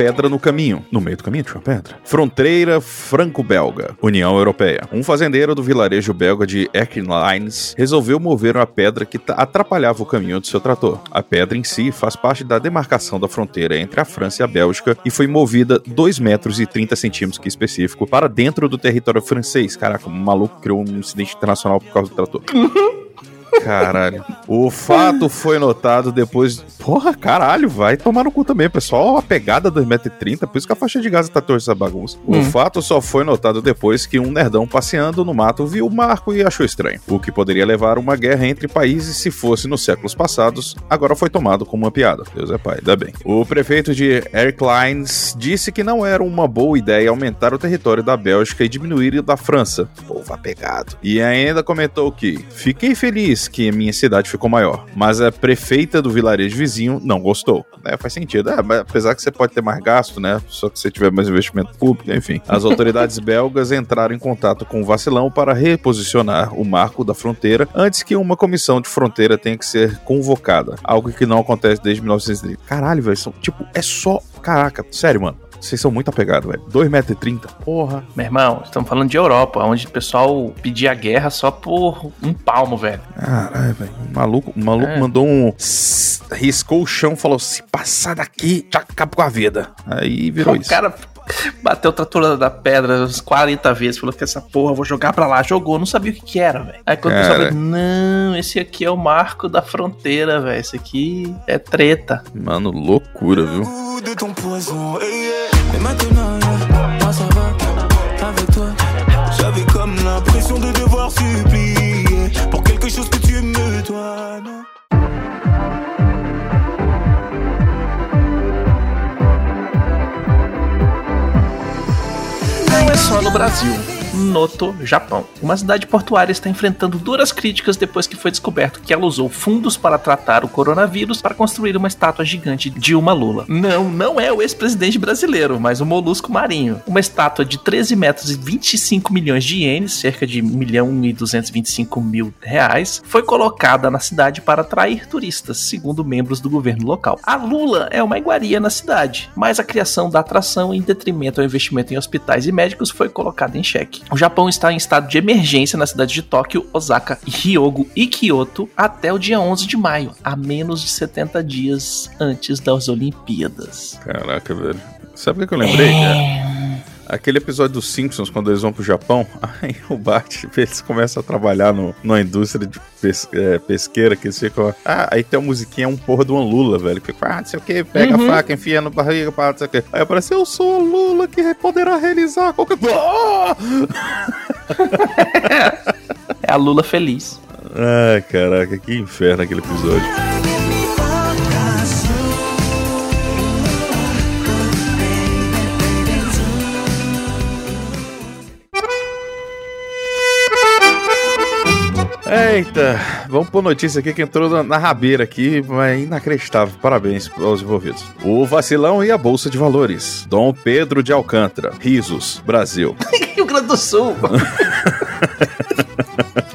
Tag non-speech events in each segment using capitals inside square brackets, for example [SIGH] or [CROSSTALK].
Pedra no caminho. No meio do caminho tinha uma pedra. Fronteira franco-belga, União Europeia. Um fazendeiro do vilarejo belga de Erkenlines resolveu mover uma pedra que atrapalhava o caminho do seu trator. A pedra em si faz parte da demarcação da fronteira entre a França e a Bélgica e foi movida 2 metros e 30 centímetros, que é específico, para dentro do território francês. Caraca, um maluco criou um incidente internacional por causa do trator. [LAUGHS] Caralho. O fato foi notado depois. Porra, caralho, vai tomar no cu também, pessoal. A pegada 2,30m, por isso que a faixa de gás tá torta essa bagunça. O Hum. fato só foi notado depois que um nerdão passeando no mato viu o marco e achou estranho. O que poderia levar a uma guerra entre países se fosse nos séculos passados, agora foi tomado como uma piada. Deus é pai, ainda bem. O prefeito de Erklines disse que não era uma boa ideia aumentar o território da Bélgica e diminuir o da França. Povo apegado. E ainda comentou que fiquei feliz que a minha cidade ficou maior, mas a prefeita do vilarejo vizinho não gostou. É, faz sentido. É, mas apesar que você pode ter mais gasto, né? Só que você tiver mais investimento público, enfim. As autoridades [LAUGHS] belgas entraram em contato com o vacilão para reposicionar o marco da fronteira antes que uma comissão de fronteira tenha que ser convocada. Algo que não acontece desde 1930. Caralho, velho. Tipo, é só. Caraca, sério, mano. Vocês são muito apegados, velho. 2,30m. Porra. Meu irmão, estamos falando de Europa, onde o pessoal pedia guerra só por um palmo, velho. Caralho, velho. O maluco, o maluco É. mandou um. Riscou o chão falou: se passar daqui, já acaba com a vida. Aí virou o isso. cara bateu o trator da pedra uns 40 vezes, falou que essa porra, vou jogar pra lá. Jogou, não sabia o que que era, velho. Aí quando o pessoal Cara. falou, não, esse aqui é o marco da fronteira, velho. Esse aqui é treta. Mano, loucura, viu? goût de ton poison. eh. J'avais comme l'impression de devoir supplier pour que só no Brasil. Noto, Japão. Uma cidade portuária está enfrentando duras críticas depois que foi descoberto que ela usou fundos para tratar o coronavírus para construir uma estátua gigante de uma lula. Não, não é o ex-presidente brasileiro, mas o molusco marinho. Uma estátua de 13 metros e 25 milhões de ienes, cerca de 1 milhão e 225 mil reais, foi colocada na cidade para atrair turistas, segundo membros do governo local. A lula é uma iguaria na cidade, mas a criação da atração em detrimento ao investimento em hospitais e médicos foi colocada em xeque. O Japão está em estado de emergência na cidade de Tóquio, Osaka, Hyogo e Kyoto até o dia 11 de maio, a menos de 70 dias antes das Olimpíadas. Caraca, velho. Sabe o que eu lembrei, cara? Aquele episódio dos Simpsons, quando eles vão pro Japão, [LAUGHS] aí o Bart, eles começam a trabalhar no, numa indústria de pes- é, pesqueira, que eles ficam. Ah, aí tem uma musiquinha, um porra de uma Lula, velho. Que ah, não sei o que, pega Uhum. a faca, enfia no barriga, pá, não sei o que. Aí aparece, eu sou a Lula que poderá realizar qualquer coisa. [LAUGHS] Ah! É a Lula feliz. Ai, caraca, que inferno aquele episódio. Eita, vamos por notícia aqui que entrou na, na rabeira aqui, mas inacreditável. Parabéns aos envolvidos. O vacilão e a Bolsa de Valores. Dom Pedro de Alcântara. Risos, Brasil. [LAUGHS] Rio Grande do Sul. [LAUGHS]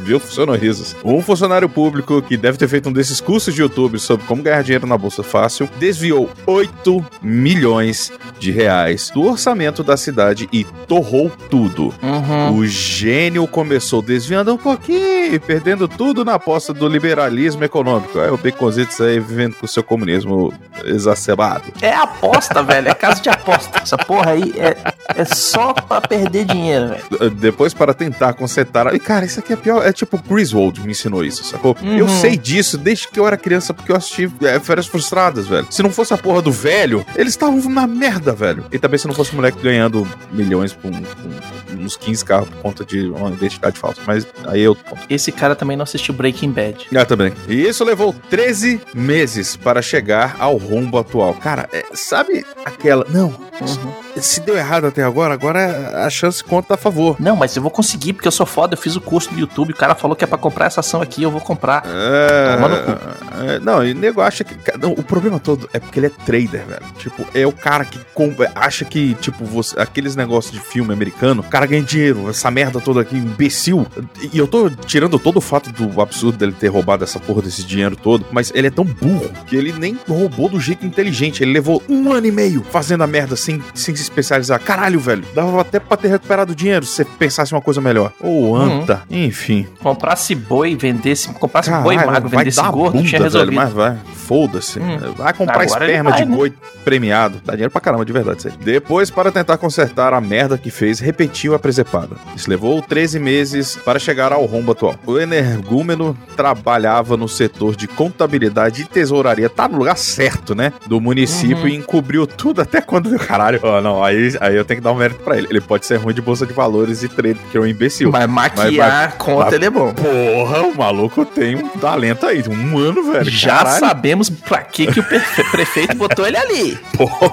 Viu? Funcionou risos. Um funcionário público que deve ter feito um desses cursos de YouTube sobre como ganhar dinheiro na Bolsa Fácil desviou 8 milhões de reais do orçamento da cidade e torrou tudo. Uhum. O gênio começou desviando um pouquinho, perdendo tudo na aposta do liberalismo econômico. Aí o Baconzitos aí vivendo com o seu comunismo exacerbado. É aposta, velho. É caso de aposta. Essa porra aí é, é só pra perder dinheiro, velho. Depois, para tentar consertar. E, cara, isso aqui é pior. É tipo, Griswold me ensinou isso, sacou? Uhum. Eu sei disso desde que eu era criança, porque eu assisti é, Férias Frustradas, velho. Se não fosse a porra do velho, eles estavam na merda, velho. E também se não fosse o moleque ganhando milhões por, um- por uns 15 carros por conta de uma identidade falsa. Mas aí eu. Esse cara também não assistiu Breaking Bad. Ah, também. E isso levou 13 meses para chegar ao rombo atual. Cara, é, sabe aquela. Não. Uhum. Se deu errado até agora, agora a chance conta a favor. Não, mas eu vou conseguir, porque eu sou foda, eu fiz o curso do YouTube, o cara falou que é pra comprar essa ação aqui, eu vou comprar. Toma no É, é, não, e o nego acha que. não, o problema todo é porque ele é trader, velho. Tipo, é o cara que compra, acha que, tipo, você, aqueles negócios de filme americano, o cara ganha dinheiro, essa merda toda aqui, imbecil. E eu tô tirando todo o fato do absurdo dele ter roubado essa porra desse dinheiro todo, mas ele é tão burro que ele nem roubou do jeito inteligente. Ele levou um ano e meio fazendo a merda sem, sem se especializar. Caralho, velho. Dava até pra ter recuperado dinheiro se você pensasse uma coisa melhor. Ou anta. Enfim. Comprasse boi, vendesse, comprasse Caralho, boi magro, vai vendesse dar gordo, bunda, tinha velho, resolvido. mas vai. Foda-se. Hum. Vai comprar Agora esperma vai, de né? boi premiado. Dá dinheiro pra caramba, de verdade isso aí. Depois, para tentar consertar a merda que fez, repetiu a presepada. Isso levou 13 meses para chegar ao rombo atual. O energúmeno trabalhava no setor de contabilidade e tesouraria. Tá no lugar certo, né? Do município Uhum. e encobriu tudo até quando. [LAUGHS] Caralho, ó, não, aí, aí eu tenho que dar um mérito pra ele. Ele pode ser ruim de bolsa de valores e trade, porque é um imbecil. Mas maquiar conta, mas- ele é bom. Porra, o maluco tem um talento aí, um ano, velho. Já Caralho. sabemos pra que, que o [LAUGHS] prefeito botou ele ali. Porra,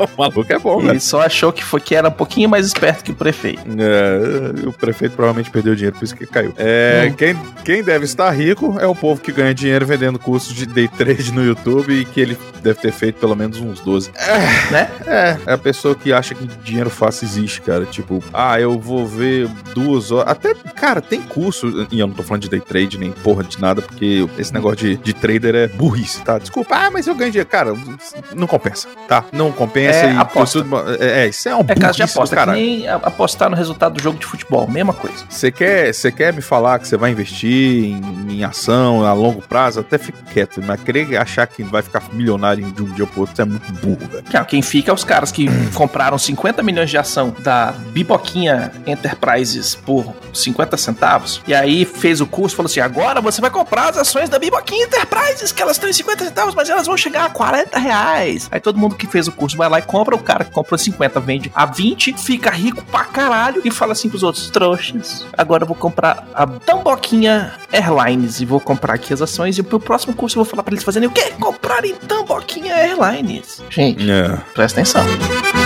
[LAUGHS] o maluco é bom, Ele velho. só achou que, foi, que era um pouquinho mais esperto que o prefeito. É, o prefeito provavelmente perdeu dinheiro, por isso que caiu. É, Hum. quem, quem deve estar rico é o povo que ganha dinheiro vendendo cursos de day trade no YouTube e que ele deve ter feito pelo menos uns 12. Né? É, é a pessoa que acha que dinheiro fácil existe, cara. Tipo, ah, eu vou ver duas horas. Até, cara, tem curso, e eu não tô falando de day trade nem porra de nada, porque esse negócio de, de trader é burrice, tá? Desculpa, ah, mas eu ganho dinheiro. Cara, não compensa, tá? Não compensa É e aposta. tudo- é, é, isso é um É caso de aposta, que nem apostar no resultado do jogo de futebol, mesma coisa. Você quer, quer me falar que você vai investir em, em ação a longo prazo? Até fico quieto, mas querer achar que vai ficar milionário de um dia pro outro é muito burro, velho. Não, quem fica é os caras que [CLEARS THROAT] compraram 50 milhões de ação da Biboquinha Enterprises por 50 centavos. E aí fez o curso e falou assim: agora você vai comprar as ações da Biboquinha Enterprises, que elas estão em 50 centavos, mas elas vão chegar a 40 reais. Aí todo mundo que fez o curso vai lá e compra, o cara que comprou 50 vende a 20, fica rico pra caralho e fala assim pros outros: trouxas, agora eu vou comprar a Tamboquinha Airlines e vou comprar aqui as ações. E pro próximo curso eu vou falar pra eles fazerem o quê? Comprarem Tamboquinha Airlines. Gente. É. Presta atenção.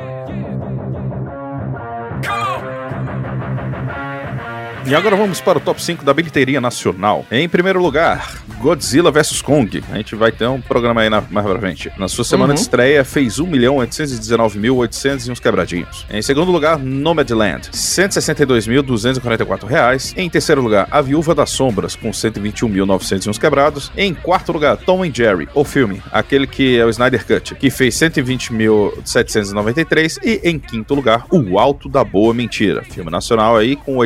E agora vamos para o top 5 da bilheteria nacional. Em primeiro lugar, Godzilla vs Kong. A gente vai ter um programa aí na, mais pra frente. Na sua semana Uhum. de estreia, fez 1.819.800 e uns quebradinhos. Em segundo lugar, Nomadland, 162.244 reais. Em terceiro lugar, A Viúva das Sombras, com 121.900 e uns quebrados. Em quarto lugar, Tom and Jerry, o filme, aquele que é o Snyder Cut, que fez 120.793. E em quinto lugar, O Alto da Boa Mentira, filme nacional aí com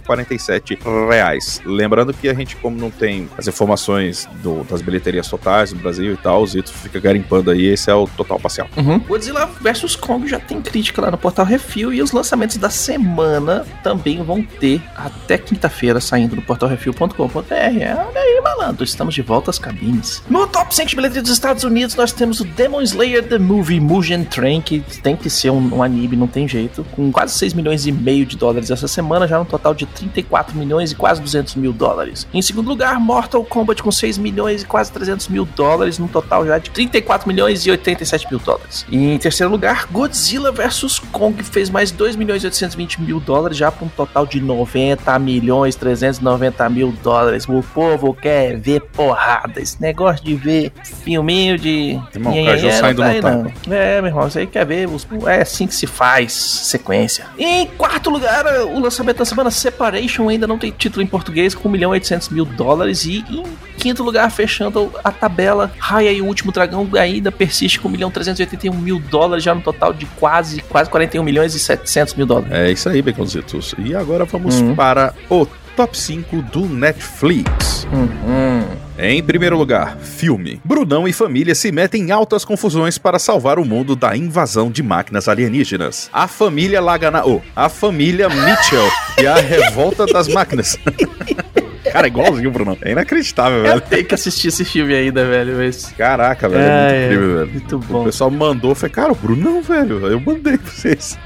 86.047 reais. Lembrando que a gente, como não tem as informações do- das bilheterias totais no Brasil e tal, o Zito fica garimpando aí, esse é o total parcial. Uhum. Godzilla vs Kong já tem crítica lá no Portal Refil e os lançamentos da semana também vão ter até quinta-feira saindo no portalrefil.com.br. É, olha aí, malandro, estamos de volta às cabines. No top 5 de bilheteria dos Estados Unidos, nós temos o Demon Slayer The Movie Mugen Train, que tem que ser um, um anime, não tem jeito, com quase 6 milhões e meio de dólares essa semana, já no total de 34 milhões e quase 200 mil dólares. Em segundo lugar, Mortal Kombat com 6 milhões e quase 300 mil dólares, num total já de 34 milhões e 87 mil dólares. E em terceiro lugar, Godzilla vs Kong fez mais 2 milhões e 820 mil dólares, já para um total de 90 milhões 390 mil dólares. O povo quer ver porrada. Esse negócio de ver filminho de. Irmão, Caju nhe, não saindo no tapa. É, meu irmão, você aí quer ver. É assim que se faz sequência. E em quarto lugar, o lançamento da semana Separation ainda não tem título em português, com 1 milhão e 800 mil dólares. E em quinto lugar, fechando a tabela, Raya e o Último Dragão ainda persiste com 1 milhão e 381 mil dólares, já no total de quase, quase 41 milhões e 700 mil dólares. É isso aí, Baconzitos. E agora vamos Uhum. para o top 5 do Netflix. Uhum. Em primeiro lugar, filme. Brunão e família se metem em altas confusões para salvar o mundo da invasão de máquinas alienígenas. A família Lagana... Oh, a família Mitchell e a revolta das máquinas. [LAUGHS] Cara, é igualzinho, Bruno. É inacreditável, Eu velho. tenho que assistir esse filme ainda, velho. Mas... Caraca, velho. É, É, muito é. incrível, velho. Muito O bom. pessoal mandou, foi, cara, o Bruno não, velho. Eu mandei pra vocês.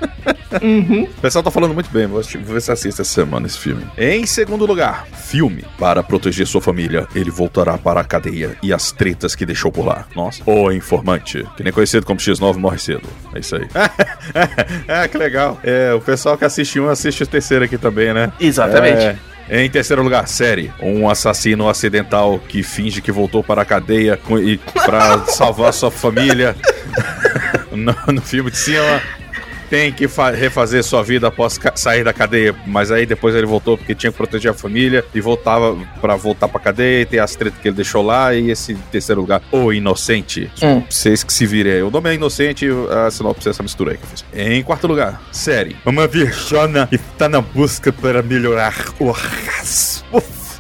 Uhum. O pessoal tá falando muito bem, vou, vou ver se assista essa semana esse filme. Em segundo lugar, filme. Para proteger sua família, ele voltará para a cadeia e as tretas que deixou por lá. Nossa. O Informante, que nem conhecido como X9 morre cedo. É isso aí. [LAUGHS] é, que legal. É, o pessoal que assiste um assiste o terceiro aqui também, né? Exatamente. É. Em terceiro lugar, série. Um assassino acidental que finge que voltou para a cadeia com- e para salvar sua família. [LAUGHS] no, no filme de cima. Tem que fa- refazer sua vida após sair da cadeia, mas aí depois ele voltou porque tinha que proteger a família e voltava para voltar pra cadeia e tem as tretas que ele deixou lá. E esse terceiro lugar, O Inocente. Hum. Vocês que se virem aí. O nome é Inocente, a sinopse é essa mistura aí que eu fiz. Em quarto lugar, série. Uma virgona está na busca para melhorar o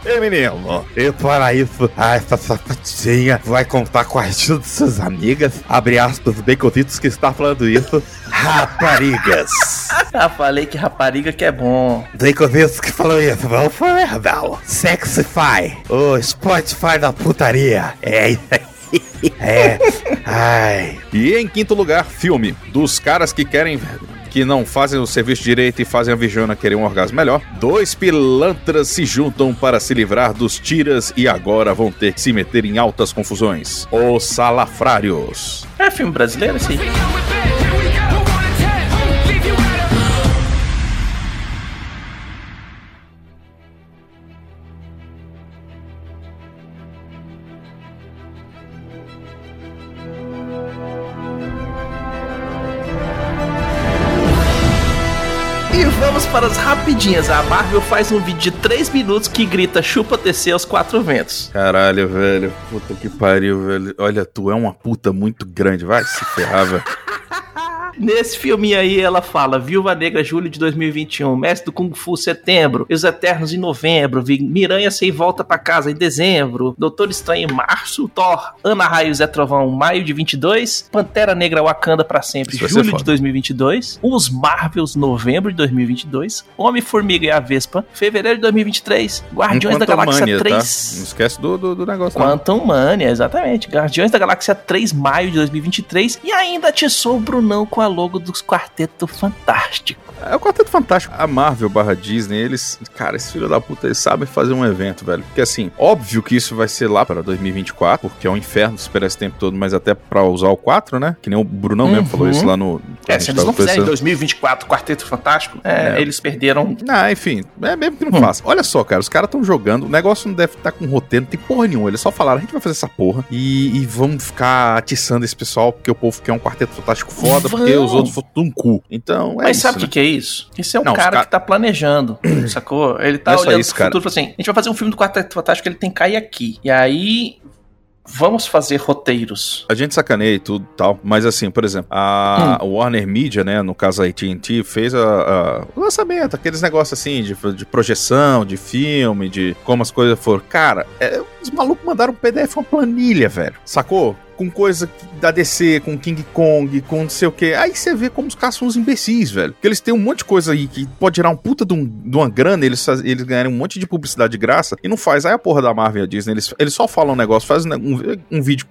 orgasmo feminino. E para isso, a essa sapatinha vai contar com a ajuda de suas amigas, abre aspas, bem contidos que está falando isso, [LAUGHS] raparigas. Ah, falei que rapariga que é bom. Bem contidos que falou isso, vamos for verdade. Sexify, o Spotify da putaria. É isso aí. É. [LAUGHS] Ai. E em quinto lugar, filme. Dos caras que querem. Que não fazem o serviço direito e fazem a Virgona querer um orgasmo melhor. Dois pilantras se juntam para se livrar dos tiras e agora vão ter que se meter em altas confusões. Os salafrários. É filme brasileiro, sim. Para as rapidinhas. A Marvel faz um vídeo de 3 minutos que grita chupa TC aos quatro ventos. Caralho, velho. Puta que pariu, velho. Olha, tu é uma puta muito grande. Vai se ferrar, velho. Nesse filminho aí, ela fala: Viúva Negra, julho de 2021, Mestre do Kung Fu, setembro, Os Eternos em novembro, Miranha sem volta pra casa em dezembro, Doutor Estranho em março, Thor, Ana Raio Zé Trovão, maio de 22, Pantera Negra Wakanda pra sempre, Isso julho de 2022, Os Marvels, novembro de 2022, Homem-Formiga e a Vespa, fevereiro de 2023, Guardiões da Galáxia Mania, 3. Tá? Não esquece do, do, do negócio. não. Quantum Mania, exatamente. Guardiões da Galáxia 3, maio de 2023. E ainda atiçou o Brunão com a logo dos Quarteto Fantástico. É o Quarteto Fantástico. A Marvel barra Disney, eles. Cara, esses filhos da puta, eles sabem fazer um evento, velho. Porque assim, óbvio que isso vai ser lá para 2024, porque é um inferno esperar esse tempo todo, mas até pra usar o 4, né? Que nem o Brunão mesmo Uhum. falou isso lá no. É, se eles não fizerem em conversando. 2024 Quarteto Fantástico, é, É. eles perderam. Ah, enfim, é mesmo que não Hum. faça. Olha só, cara, os caras estão jogando, o negócio não deve estar com roteiro, não tem porra nenhuma. Eles só falaram, a gente vai fazer essa porra e, e vamos ficar atiçando esse pessoal, porque o povo quer um quarteto fantástico foda, porque os outros foram um cu. Então, é Mas isso, sabe o né? que, que é isso? Isso é um Não, cara que tá planejando, [CLEARS THROAT] sacou? Ele tá Não é olhando isso, pro cara. futuro e fala assim: a gente vai fazer um filme do Quarteto Fantástico, ele tem que cair aqui. E aí. Vamos fazer roteiros. A gente sacaneia e tudo e tal, mas assim, por exemplo, a Hum. Warner Media, né, no caso a AT&T, fez a, a- o lançamento, aqueles negócios assim, de, de projeção, de filme, de como as coisas foram. Cara, é, os malucos mandaram um PDF, uma planilha, velho, sacou? Com coisa da DC, com King Kong, com não sei o que. Aí você vê como os caras são uns imbecis, velho. Porque eles têm um monte de coisa aí que pode gerar um puta de, um- de uma grana, eles, eles ganharem um monte de publicidade de graça e não faz. Aí a porra da Marvel e a Disney, eles, eles só falam um negócio, fazem um, um vídeo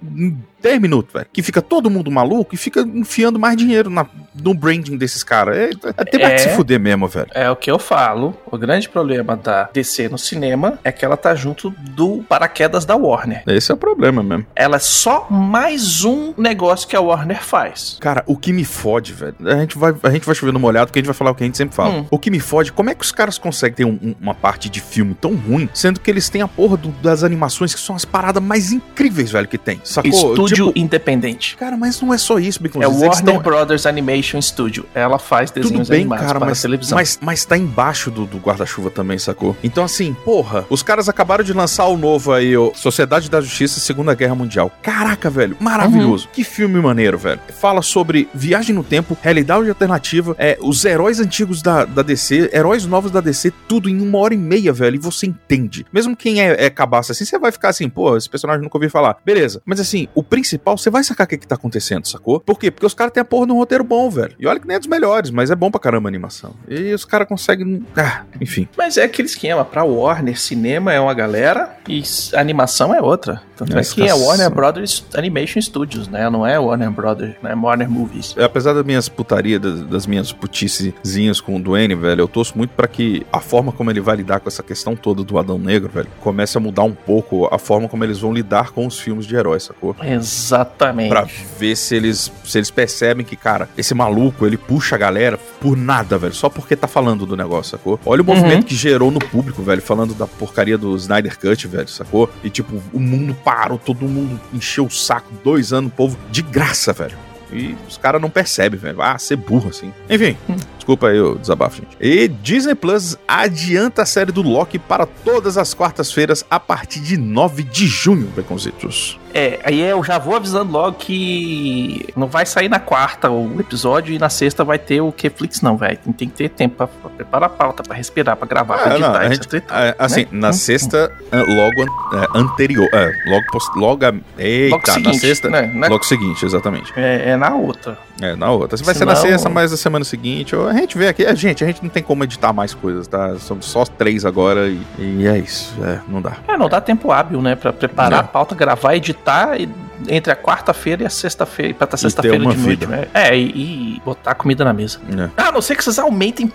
10 minutos, velho. Que fica todo mundo maluco e fica enfiando mais dinheiro na, no branding desses caras. É, até pra É. se fuder mesmo, velho. É o que eu falo. O grande problema da DC no cinema é que ela tá junto do paraquedas da Warner. Esse é o problema mesmo. Ela é só mais um negócio que a Warner faz. Cara, o que me fode, velho. A gente vai, a gente vai chover no molhado porque a gente vai falar o que a gente sempre fala. Hum. O que me fode, como é que os caras conseguem ter um- um- uma parte de filme tão ruim, sendo que eles têm a porra do- das animações que são as paradas mais incríveis, velho, que tem. Sacou? Estúdio Tipo, independente. cara, mas não é só isso, Bacon. É Eles Warner estão- Brothers Animation Studio. Ela faz Tudo desenhos bem, animados cara, para mas, televisão. mas, mas tá embaixo do, do guarda-chuva também, sacou? Então, assim, porra, os caras acabaram de lançar o novo aí, ó, Sociedade da Justiça Segunda Guerra Mundial. Caraca, velho. Maravilhoso. Que filme maneiro, velho. Fala sobre viagem no tempo, realidade alternativa, é, os heróis antigos da, da DC, heróis novos da DC, tudo em uma hora e meia, velho. E você entende. Mesmo quem é, é cabaça assim, você vai ficar assim, pô, esse personagem nunca ouvi falar. Beleza. Mas assim, o principal, você vai sacar o que, que tá acontecendo, sacou? Por quê? Porque os caras têm a porra de um roteiro bom, velho. E olha que nem é dos melhores, mas é bom pra caramba a animação. E os caras conseguem. Ah, enfim. Mas é aquele esquema, pra Warner, cinema é uma galera e animação é outra. Tanto é, Essa que é Warner Brothers Animation Studios, né? Não é Warner Brothers, né? Warner Movies. Apesar das minhas putarias, das, das minhas puticezinhas com o Duane, velho, eu torço muito pra que a forma como ele vai lidar com essa questão toda do Adão Negro, velho, comece a mudar um pouco a forma como eles vão lidar com os filmes de heróis, sacou? Exatamente. Pra ver se eles, se eles percebem que, cara, esse maluco, ele puxa a galera por nada, velho. Só porque tá falando do negócio, sacou? Olha o movimento que gerou no público, velho, falando da porcaria do Snyder Cut, velho, sacou? E, tipo, o mundo parou, todo mundo encheu o saco, dois anos, o povo, de graça, velho. E os caras não percebem, velho. Ah, ser burro assim. Enfim, desculpa aí o desabafo, gente. E Disney Plus adianta a série do Loki para todas as quartas-feiras a partir de 9 de junho, Beconzitos. É, aí eu já vou avisando logo que não vai sair na quarta o episódio e na sexta vai ter o Keflix, não, velho. Tem que ter tempo pra, pra preparar a pauta, pra respirar, pra gravar, pra Ah, editar, não, a etc gente- e tal, é, assim, né? na Hum, sexta, é, logo é, anterior. É, logo, post, logo, a- eita, Logo na seguinte, sexta. né? Né? Logo seguinte, exatamente. É, é na outra. É, na outra. Se vai ser na Senão- sexta, mas na semana seguinte. A gente vê aqui. A gente, a gente não tem como editar mais coisas, tá? São só três agora e, e é isso. É, não dá. É, não dá tempo hábil, né? Pra preparar É. a pauta, gravar, editar e entre a quarta-feira e a sexta-feira, pra estar sexta-feira de noite, né? É, e, e botar comida na mesa. É. Ah, a não ser que vocês aumentem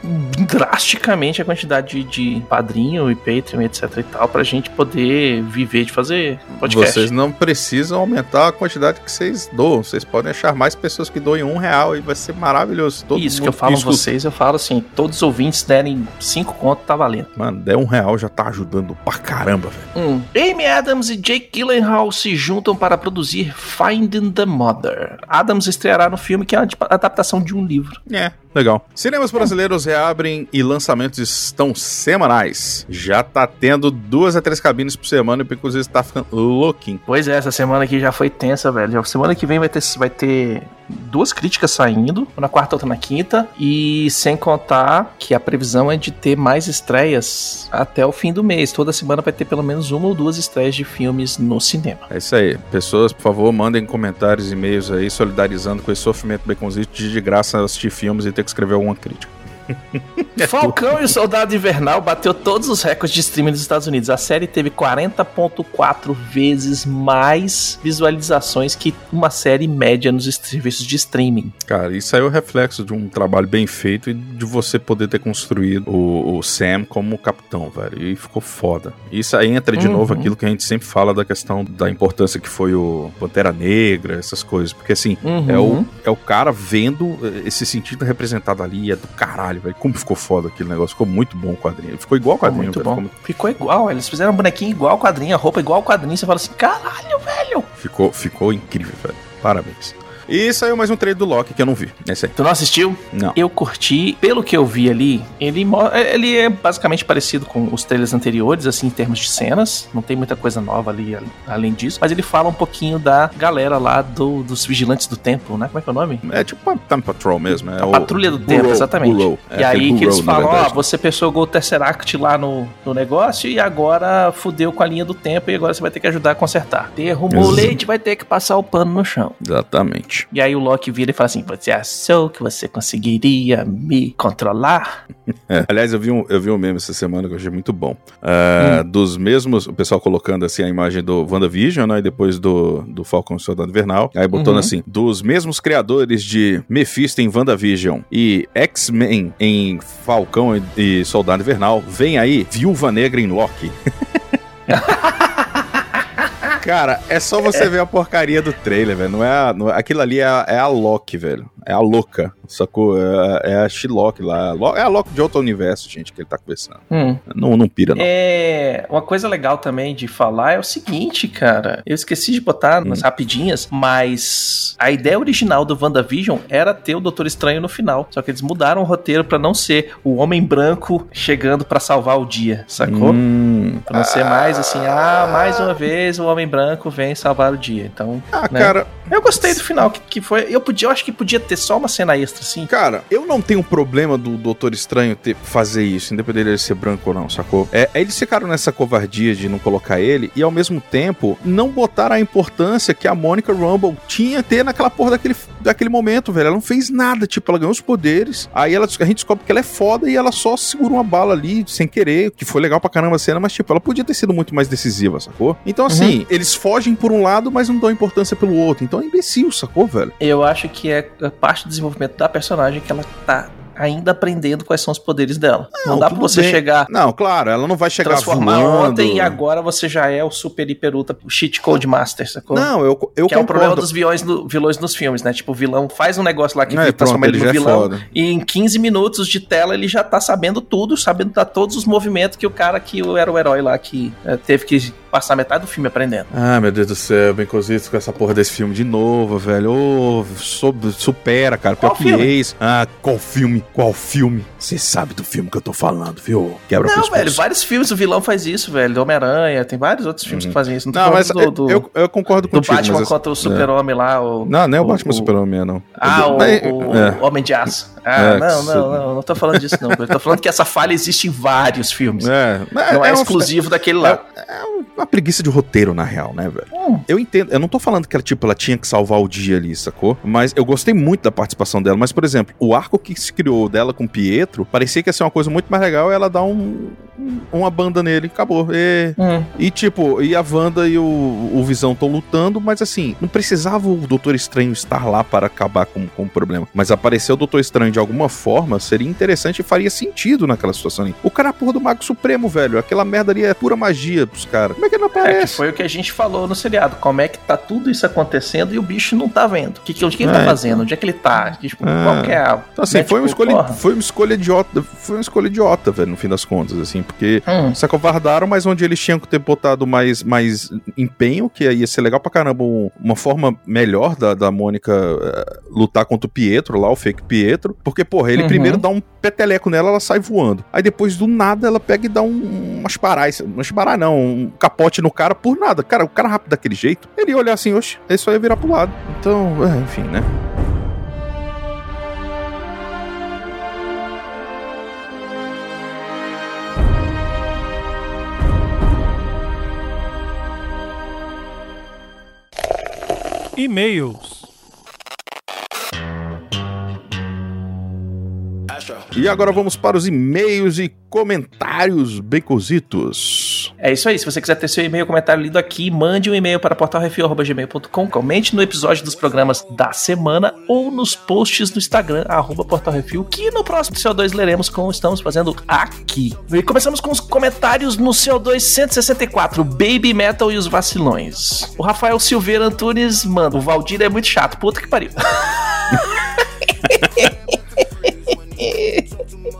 drasticamente a quantidade de, de padrinho e Patreon, etc e tal, pra gente poder viver de fazer podcast. Vocês não precisam aumentar a quantidade que vocês doam. Vocês podem achar mais pessoas que doem um real e vai ser maravilhoso. Todo Isso que eu falo a escuta. vocês, eu falo assim, todos os ouvintes derem cinco conto, tá valendo. Mano, der um real já tá ajudando pra caramba, velho. Hum. Amy Adams e Jake Gyllenhaal se juntam para produzir Finding the Mother. Adams estreará no filme que é uma adaptação de um livro. É, legal. Cinemas brasileiros reabrem e lançamentos estão semanais. Já tá tendo duas a três cabines por semana e o Picuzzi tá ficando louquinho. Pois é, essa semana aqui já foi tensa, velho. Já- Semana que vem vai ter, vai ter duas críticas saindo, uma na quarta, outra na quinta. E sem contar que a previsão é de ter mais estreias até o fim do mês. Toda semana vai ter pelo menos uma ou duas estreias de filmes no cinema. É isso aí. Pessoas, por favor, mandem comentários, e-mails aí, solidarizando com esse sofrimento baconzito de de graça assistir filmes e ter que escrever alguma crítica. [LAUGHS] Falcão e o Soldado Invernal bateu todos os recordes de streaming dos Estados Unidos. A série teve 40.4 vezes mais visualizações que uma série média nos serviços de streaming. Cara, isso aí é o reflexo de um trabalho bem feito e de você poder ter construído o, o Sam como capitão, velho. E ficou foda. Isso aí entra de Uhum. novo aquilo que a gente sempre fala da questão da importância que foi o Pantera Negra, essas coisas. Porque assim, Uhum. é, o, é o cara vendo esse sentido representado ali, é do caralho, velho. Como ficou foda aquele negócio. Ficou muito bom o quadrinho. Ficou igual Ficou quadrinho, muito velho. bom. Ficou, Ficou igual, eles fizeram um bonequinho igual ao quadrinho, a roupa igual ao quadrinho. Você fala assim, caralho, velho. ficou, ficou incrível, velho. Parabéns. E saiu mais um trailer do Loki que eu não vi. Esse aí. Tu não assistiu? Não. Eu curti, pelo que eu vi ali, ele, mo- ele é basicamente parecido com os trailers anteriores, assim, em termos de cenas. Não tem muita coisa nova ali a- além disso. Mas ele fala um pouquinho da galera lá do- dos Vigilantes do Tempo, né? Como é que é o nome? É tipo uma Time Patrol mesmo. É A o Patrulha do Burrow, Tempo, exatamente. Burrow. e É aí aquele que eles Burrow, falam, ó, verdade. você jogou o Tesseract lá no, no negócio e agora fudeu com a linha do tempo e agora você vai ter que ajudar a consertar. Derrumou o leite, vai ter que passar o pano no chão. Exatamente. E aí o Loki vira e fala assim, você achou que você conseguiria me controlar? [LAUGHS] É. Aliás, eu vi, um, eu vi um meme essa semana que eu achei muito bom. É, Hum. Dos mesmos, o pessoal colocando assim a imagem do WandaVision, né? E depois do, do Falcão e Soldado Invernal. Aí botando Uhum. assim: dos mesmos criadores de Mephisto em WandaVision e X-Men em Falcão e, e Soldado Invernal, vem aí Viúva Negra em Loki. [LAUGHS] Cara, é só você ver a porcaria do trailer, velho. Não é, não é- aquilo ali é a, é a Loki, velho. É a louca, sacou? É, é a Shiloh lá. É a Loki de outro universo, gente, que ele tá conversando. Hum. Não, não pira, não. É, uma coisa legal também de falar é o seguinte, cara. Eu esqueci de botar nas rapidinhas, mas a ideia original do WandaVision era ter o Doutor Estranho no final. Só que eles mudaram o roteiro pra não ser o Homem Branco chegando pra salvar o dia, sacou? Hum, Pra não ser mais assim, ah, mais uma vez o Homem Branco vem salvar o dia. Então, ah, né? cara, eu gostei do final, que, que foi. Eu podia, eu acho que podia ter só uma cena extra, assim. Cara, eu não tenho problema do Doutor Estranho ter, fazer isso, independente dele ser branco ou não, sacou? É, eles ficaram nessa covardia de não colocar ele e ao mesmo tempo não botaram a importância que a Monica Rumble tinha ter naquela porra daquele, daquele momento, velho. Ela não fez nada, tipo, ela ganhou os poderes, aí ela, a gente descobre que ela é foda e ela só segura uma bala ali sem querer, que foi legal pra caramba a cena, mas tipo, ela podia ter sido muito mais decisiva, sacou? Então assim, eles fogem por um lado, mas não dão importância pelo outro. Então é imbecil, sacou, velho? Eu acho que é parte do desenvolvimento da personagem que ela tá ainda aprendendo quais são os poderes dela. Não, dá pra você bem. chegar Não, claro, ela não vai chegar transformar voando. ontem e agora você já é o super hiper ultra o cheat code master, sacou? Não, eu, eu que é o problema concordo. dos vilões, no- vilões nos filmes, né? Tipo, o vilão faz um negócio lá que É, transforma ele no ele já é vilão. foda. e em 15 minutos de tela ele já tá sabendo tudo, sabendo dar todos os movimentos que o cara que era o herói lá que eh, teve que passar metade do filme aprendendo. Ah, meu Deus do céu, bem cozito com essa porra desse filme de novo, velho. Ô, sob- supera, cara. Qual que filme? ex. Ah, qual filme? Qual filme? Você sabe do filme que eu tô falando, viu? Quebra Não, velho, vários filmes o vilão faz isso, velho. Do Homem-Aranha, tem vários outros filmes que fazem isso. Uhum. Não, mas do, do, eu, eu concordo do contigo. Batman mas, contra o Super-Homem lá. O, Não, não é o Batman Super-Homem, não. Ah, o, Mas- o é. Homem de Aço. Ah, É, não, não, não, não tô falando disso, não. Eu tô falando que essa falha existe em vários filmes. [LAUGHS] É, não é, um- exclusivo daquele lá. É uma preguiça de roteiro, na real, né, velho? Hum. Eu entendo, eu não tô falando que ela, tipo, ela tinha que salvar o dia ali, sacou? Mas eu gostei muito da participação dela. Mas, por exemplo, o arco que se criou dela com Pietro parecia que ia ser uma coisa muito mais legal ela dar um, um- uma banda nele. Acabou. E, Hum. e, tipo, e a Wanda e o, o Visão estão lutando, mas assim, não precisava o Doutor Estranho estar lá para acabar com, com o problema. Mas aparecer o Doutor Estranho de alguma forma seria interessante e faria sentido naquela situação ali. O cara é porra do Mago Supremo, velho. Aquela merda ali é pura magia pros caras. Como é que não É, que aparece? foi o que a gente falou no seriado. Como é que tá tudo isso acontecendo e o bicho não tá vendo? O que, que, o que ele É, tá fazendo? Onde é que ele tá? Tipo, É. qual que é a... Então, assim, né, foi, uma escolha, porra. foi uma escolha idiota. Foi uma escolha idiota, velho, no fim das contas, assim, porque Hum. se acovardaram, mas onde eles tinham que ter botado mais, mais empenho, que ia ser legal pra caramba, um- uma forma melhor da, da Mônica eh, lutar contra o Pietro lá, o fake Pietro, porque, porra, ele Uhum. primeiro dá um peteleco nela, ela sai voando. Aí depois, do nada, ela pega e dá um, umas parais, umas parais não, um capote no cara por nada. Cara, o cara rápido daquele jeito, ele ia olhar assim, oxe, ele só ia virar pro lado. Então, é, enfim, né? E-mails. E agora vamos para os e-mails e comentários becositos. É isso aí. Se você quiser ter seu e-mail comentário lido aqui, mande um e-mail para portalrefil.gmail.com, comente no episódio dos programas da semana ou nos posts no Instagram, arroba portalrefil, que no próximo CO2 leremos como estamos fazendo aqui. E começamos com os comentários no CO2 164, Baby Metal e os Vacilões. O Rafael Silveira Antunes manda, o Valdir é muito chato, puta que pariu. [LAUGHS]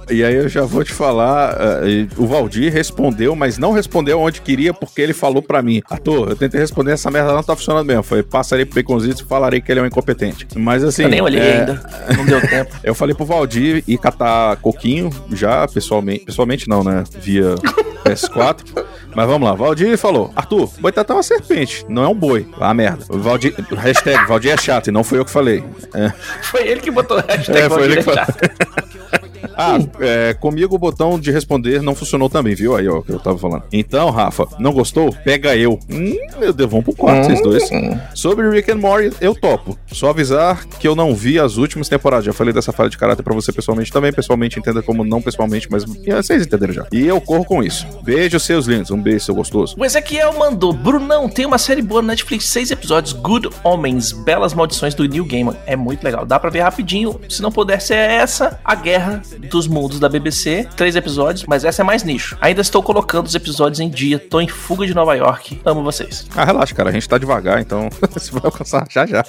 E aí eu já vou te falar, eh, o Valdir respondeu, mas não respondeu onde queria, porque ele falou pra mim, ator, eu tentei responder essa merda não tá funcionando mesmo. Foi, passarei pro Baconzitos e falarei que ele é um incompetente. Mas assim... Eu nem olhei é, ainda, não deu tempo. [LAUGHS] Eu falei pro Valdir ir catar coquinho já, pessoalmente. Pessoalmente não, né? Via PS4. Mas vamos lá, Valdir falou: Arthur, boitatá é uma serpente, não é um boi. Ah, merda. Valdir, hashtag Valdir é chato, e não foi eu que falei. É. Foi ele que botou hashtag É, foi ele que Valdir é falou. [LAUGHS] Ah, é, comigo o botão de responder não funcionou também, viu? Aí, ó, que eu tava falando. Então, Rafa, não gostou? Pega eu. Hum, meu Deus, vamos pro quarto, vocês dois. Sobre Rick and Morty, eu topo. Só avisar que eu não vi as últimas temporadas. Já falei dessa falha de caráter pra você pessoalmente também. Pessoalmente, entenda como não pessoalmente, mas vocês entenderam já. E eu corro com isso. Beijo, seus lindos. Um beijo, seu gostoso. O Ezequiel mandou. Brunão, tem uma série boa na Netflix, seis episódios, Good Homens, Belas Maldições do Neil Gaiman. É muito legal, dá pra ver rapidinho. Se não puder ser essa, A Guerra dos Mundos da BBC, três episódios, mas essa é mais nicho. Ainda estou colocando os episódios em dia, tô em fuga de Nova York. Amo vocês. Ah, relaxa, cara. A gente tá devagar, então [LAUGHS] você vai alcançar já já.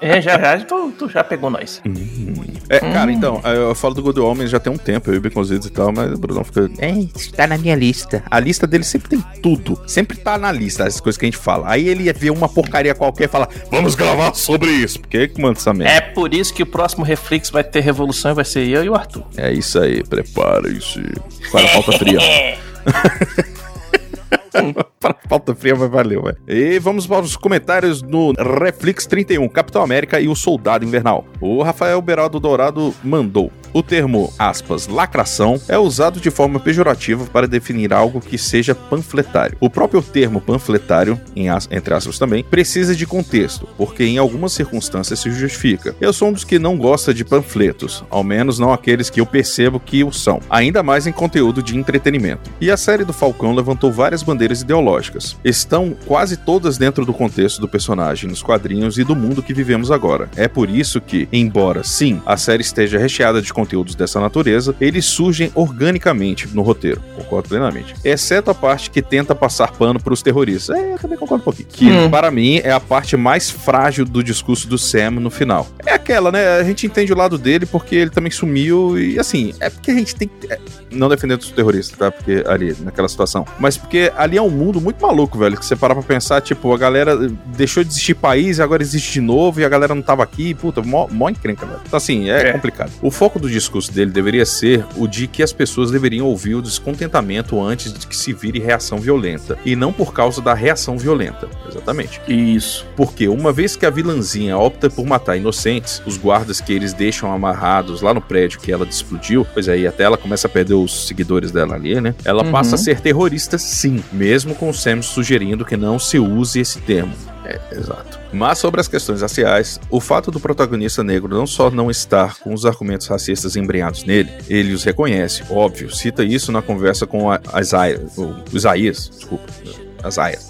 É, já já, tu, tu já pegou nós. É, cara, então, eu falo do Good Homens já tem um tempo, eu e Baconzitos e tal, mas o Brunão fica. É, isso tá na minha lista. A lista dele sempre tem tudo. Sempre tá na lista, as coisas que a gente fala. Aí ele vê uma porcaria qualquer e fala, vamos gravar sobre isso. Por que que manda essa merda? É por isso que o próximo Reflex vai ter revolução e vai ser eu e o Arthur. É, isso aí, preparem-se. Para a falta fria. [LAUGHS] para a pauta fria vai valer, velho. E vamos para os comentários no Reflex 31, Capitão América e o Soldado Invernal. O Rafael Beraldo Dourado mandou. O termo, aspas, lacração é usado de forma pejorativa para definir algo que seja panfletário. O próprio termo panfletário, as- entre aspas também, precisa de contexto, porque em algumas circunstâncias se justifica. Eu sou um dos que não gosta de panfletos, ao menos não aqueles que eu percebo que o são, ainda mais em conteúdo de entretenimento. E a série do Falcão levantou várias bandeiras ideológicas. Estão quase todas dentro do contexto do personagem, nos quadrinhos e do mundo que vivemos agora. É por isso que, embora sim, a série esteja recheada de conteúdos dessa natureza, eles surgem organicamente no roteiro. Concordo plenamente. Exceto a parte que tenta passar pano para os terroristas. É, eu também concordo um pouquinho. Que, Hum. para mim, é a parte mais frágil do discurso do Sam no final. É aquela, né? A gente entende o lado dele porque ele também sumiu e, assim, é porque a gente tem que. Não defendendo os terroristas, tá? Porque ali, naquela situação. Mas porque ali é um mundo muito maluco, velho. Que você parar pra pensar, tipo, a galera deixou de existir país e agora existe de novo e a galera não tava aqui. Puta, mó, mó encrenca, velho. Então, assim, é, É. complicado. O foco do discurso dele deveria ser o de que as pessoas deveriam ouvir o descontentamento antes de que se vire reação violenta. E não por causa da reação violenta. Exatamente. Isso. Porque uma vez que a vilãzinha opta por matar inocentes, os guardas que eles deixam amarrados lá no prédio que ela explodiu, pois aí até ela começa a perder os seguidores dela ali, né? Ela Uhum. passa a ser terrorista sim, mesmo com o Sam sugerindo que não se use esse termo. É, exato. Mas sobre as questões raciais, o fato do protagonista negro não só não estar com os argumentos racistas embrenhados nele, ele os reconhece, óbvio, cita isso na conversa com a, a Isaías, desculpa.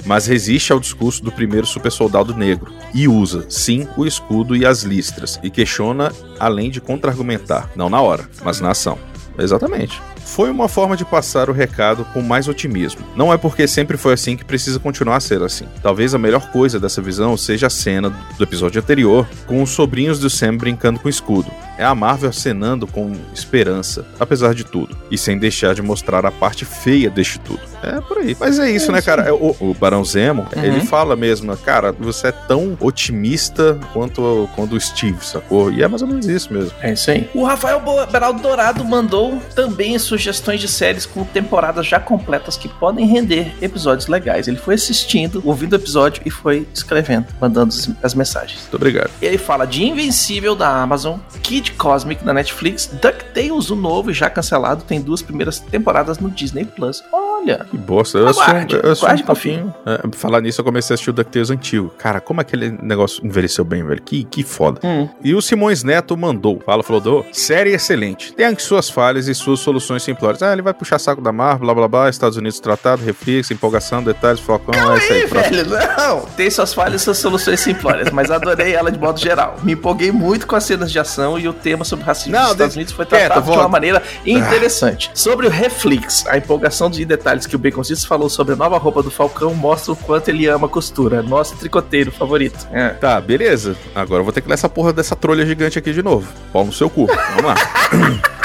Mas resiste ao discurso do primeiro super soldado negro e usa, sim, o escudo e as listras, e questiona além de contra-argumentar, não na hora, mas na ação. Exatamente. Foi uma forma de passar o recado com mais otimismo. Não é porque sempre foi assim que precisa continuar a ser assim. Talvez a melhor coisa dessa visão seja a cena do episódio anterior, com os sobrinhos do Sam brincando com o escudo. É a Marvel acenando com esperança, apesar de tudo, e sem deixar de mostrar a parte feia deste tudo. É por aí. Mas é isso, né, cara? É, O, o Barão Zemo, ele fala mesmo, cara, você é tão otimista quanto, quanto o Steve, sacou? E é mais ou menos isso mesmo. É isso aí. O Rafael Beraldo Dourado mandou também sugestões de séries com temporadas já completas que podem render episódios legais. Ele foi assistindo, ouvindo o episódio e foi escrevendo, mandando as- mensagens. Muito obrigado. Ele fala de Invencível da Amazon, Kid Cosmic da Netflix, DuckTales, o novo e já cancelado, tem duas primeiras temporadas no Disney Plus. Olha, Que bosta. Eu um- Aguarde, eu um pouquinho. É, falar nisso, eu comecei a assistir o DuckTales antigo. Cara, como aquele negócio envelheceu bem, velho. Que, que foda. Hum. E o Simões Neto mandou. Fala, Flodô. Série excelente. Tem suas falhas e suas soluções simplórias. Ah, ele vai puxar saco da Marvel, blá blá blá. Estados Unidos tratado, reflexo, empolgação, detalhes, focão. É isso aí, próximo. velho, não. Tem suas falhas e suas soluções simplórias, mas adorei ela de modo geral. Me empolguei muito com as cenas de ação e o tema sobre racismo Não, nos Estados Unidos foi tratado de uma maneira interessante. Sobre o Reflex, a empolgação de detalhes que o Baconzitos falou sobre a nova roupa do Falcão mostra o quanto ele ama a costura. Nosso tricoteiro favorito. É. Tá, beleza. Agora eu vou ter que ler essa porra dessa trolha gigante aqui de novo. Pau no seu cu. Vamos lá. [LAUGHS]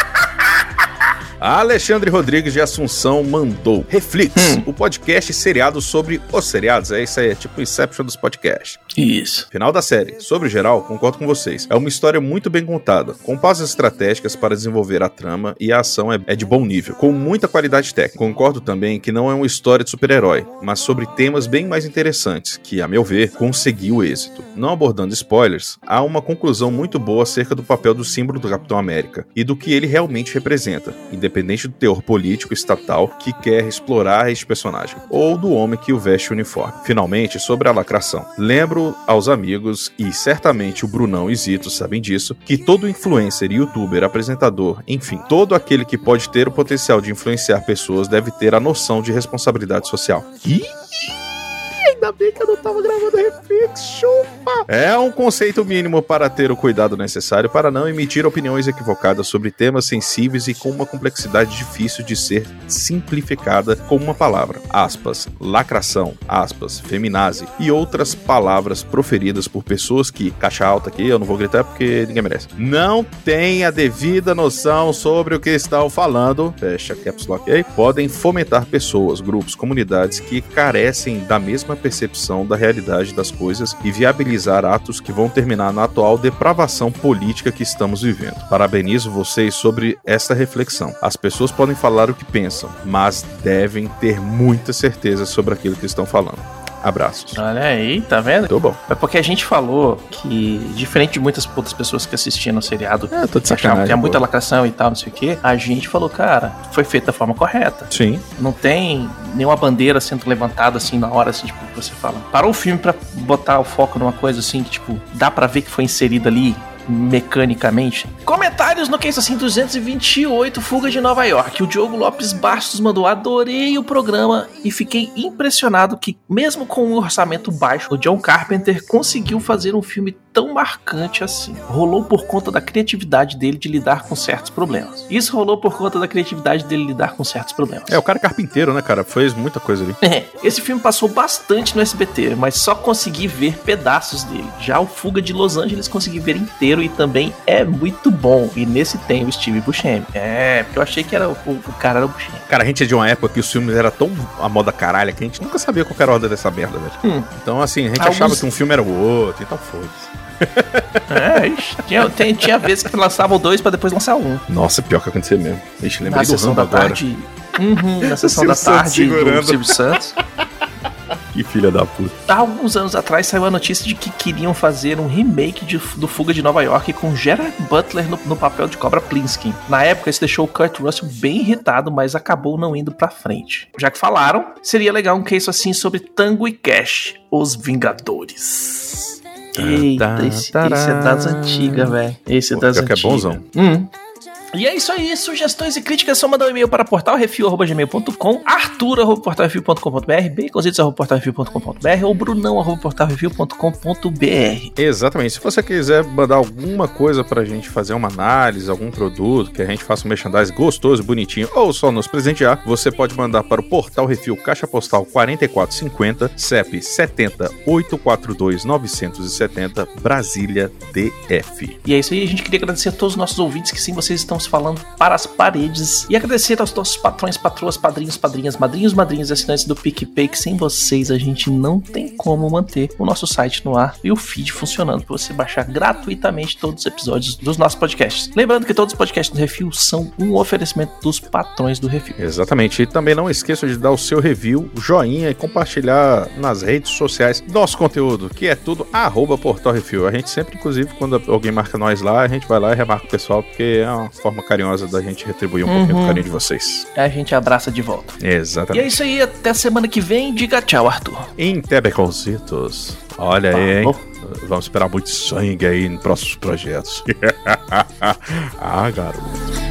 Alexandre Rodrigues de Assunção mandou Reflex, o podcast seriado sobre os seriados. É isso aí, é tipo Inception dos podcasts. Isso. Final da série. Sobre o geral, concordo com vocês. É uma história muito bem contada, com pausas estratégicas para desenvolver a trama e a ação é, é de bom nível, com muita qualidade técnica. Concordo também que não é uma história de super-herói, mas sobre temas bem mais interessantes, que, a meu ver, conseguiu êxito. Não abordando spoilers, há uma conclusão muito boa acerca do papel do símbolo do Capitão América e do que ele realmente representa, independente do teor político estatal que quer explorar este personagem, ou do homem que o veste uniforme. Finalmente, sobre a lacração. Lembro aos amigos, e certamente o Brunão e Zito sabem disso, que todo influencer, youtuber, apresentador, enfim, todo aquele que pode ter o potencial de influenciar pessoas deve ter a noção de responsabilidade social. Ih, Ainda bem que eu não tava gravando refix, chupa! É um conceito mínimo para ter o cuidado necessário para não emitir opiniões equivocadas sobre temas sensíveis e com uma complexidade difícil de ser simplificada com uma palavra. Aspas, lacração, aspas, feminazi. E outras palavras proferidas por pessoas que, caixa alta aqui, eu não vou gritar porque ninguém merece, não têm a devida noção sobre o que estão falando, fecha caps lock aí, podem fomentar pessoas, grupos, comunidades que carecem da mesma percepção da realidade das coisas e viabilizar atos que vão terminar na atual depravação política que estamos vivendo. Parabenizo vocês sobre esta reflexão. As pessoas podem falar o que pensam, mas devem ter muita certeza sobre aquilo que estão falando. Abraços. Olha aí, tá vendo? Tô bom. É porque a gente falou que, diferente de muitas outras pessoas que assistiam o seriado, É, tô de achavam que sacanagem. tinha muita lacração e tal, não sei o quê, a gente falou, cara, foi feito da forma correta. Sim. Não tem nenhuma bandeira sendo levantada assim na hora, assim, tipo, que você fala. Parou o filme pra botar o foco numa coisa assim que, tipo, dá pra ver que foi inserida ali mecanicamente. Comentários no isso assim 228 Fuga de Nova York. O Diogo Lopes Bastos mandou: "Adorei o programa e fiquei impressionado que mesmo com um orçamento baixo, o John Carpenter conseguiu fazer um filme tão marcante assim. Rolou por conta da criatividade dele de lidar com certos problemas. Isso rolou por conta da criatividade dele lidar com certos problemas. É, o cara é carpinteiro, né, cara? Fez muita coisa ali. É, esse filme passou bastante no SBT, mas só consegui ver pedaços dele. Já o Fuga de Los Angeles consegui ver inteiro e também é muito bom. E nesse tem o Steve Buscemi. É, porque eu achei que era o, o cara era o Buscemi. Cara, a gente é de uma época que os filmes eram tão a moda caralha que a gente nunca sabia qual era a ordem dessa merda, velho. Hum. Então, assim, a gente Alguns- achava que um filme era o outro, então foda-se. É, tinha, tem- tinha vezes que lançavam dois pra depois lançar um. Nossa, pior que acontecer mesmo. Ixi, Na lembrei do sessão Rambo da agora. tarde. Uhum, na sessão da Santos tarde do segurando. Silvio Santos. Que filha da puta. Há alguns anos atrás saiu a notícia de que queriam fazer um remake de- do Fuga de Nova York com Gerard Butler no, no papel de Cobra Plinsky. Na época, isso deixou o Kurt Russell bem irritado, mas acabou não indo pra frente. Já que falaram, seria legal um case assim sobre Tango e Cash, os Vingadores. Eita, esse, esse é das antigas, velho. Esse é Pô, das pior que é antigas. bonzão. Hum. E é isso aí, sugestões e críticas, só mandar um e-mail para portalrefil.gmail.com, arthur.portalrefil.com.br, baconzitos.portalrefil.com.br ou brunão.portalrefil.com.br. Exatamente. Se você quiser mandar alguma coisa pra gente fazer uma análise, algum produto, que a gente faça um merchandising gostoso, bonitinho, ou só nos presentear, você pode mandar para o Portal Refil Caixa Postal 4450, CEP 70 842 970, Brasília DF. E é isso aí, a gente queria agradecer a todos os nossos ouvintes que sim, vocês estão se falando para as paredes. E agradecer aos nossos patrões, patroas, padrinhos, padrinhas, madrinhos, madrinhas e assinantes do PicPay, que sem vocês a gente não tem como manter o nosso site no ar e o feed funcionando para você baixar gratuitamente todos os episódios dos nossos podcasts. Lembrando que todos os podcasts do Refil são um oferecimento dos patrões do Refil. Exatamente. E também não esqueça de dar o seu review, joinha e compartilhar nas redes sociais nosso conteúdo, que é tudo arroba Portal Refil. A gente sempre, inclusive, quando alguém marca nós lá, a gente vai lá e remarca o pessoal, porque é uma forma carinhosa da gente retribuir um pouquinho do carinho de vocês. A gente abraça de volta. E é Exatamente. isso aí, até semana que vem. Diga tchau, Arthur. Em Tebeconzitos. Olha aí, hein? Falou. Vamos esperar muito sangue aí em próximos projetos. [LAUGHS] ah, garoto.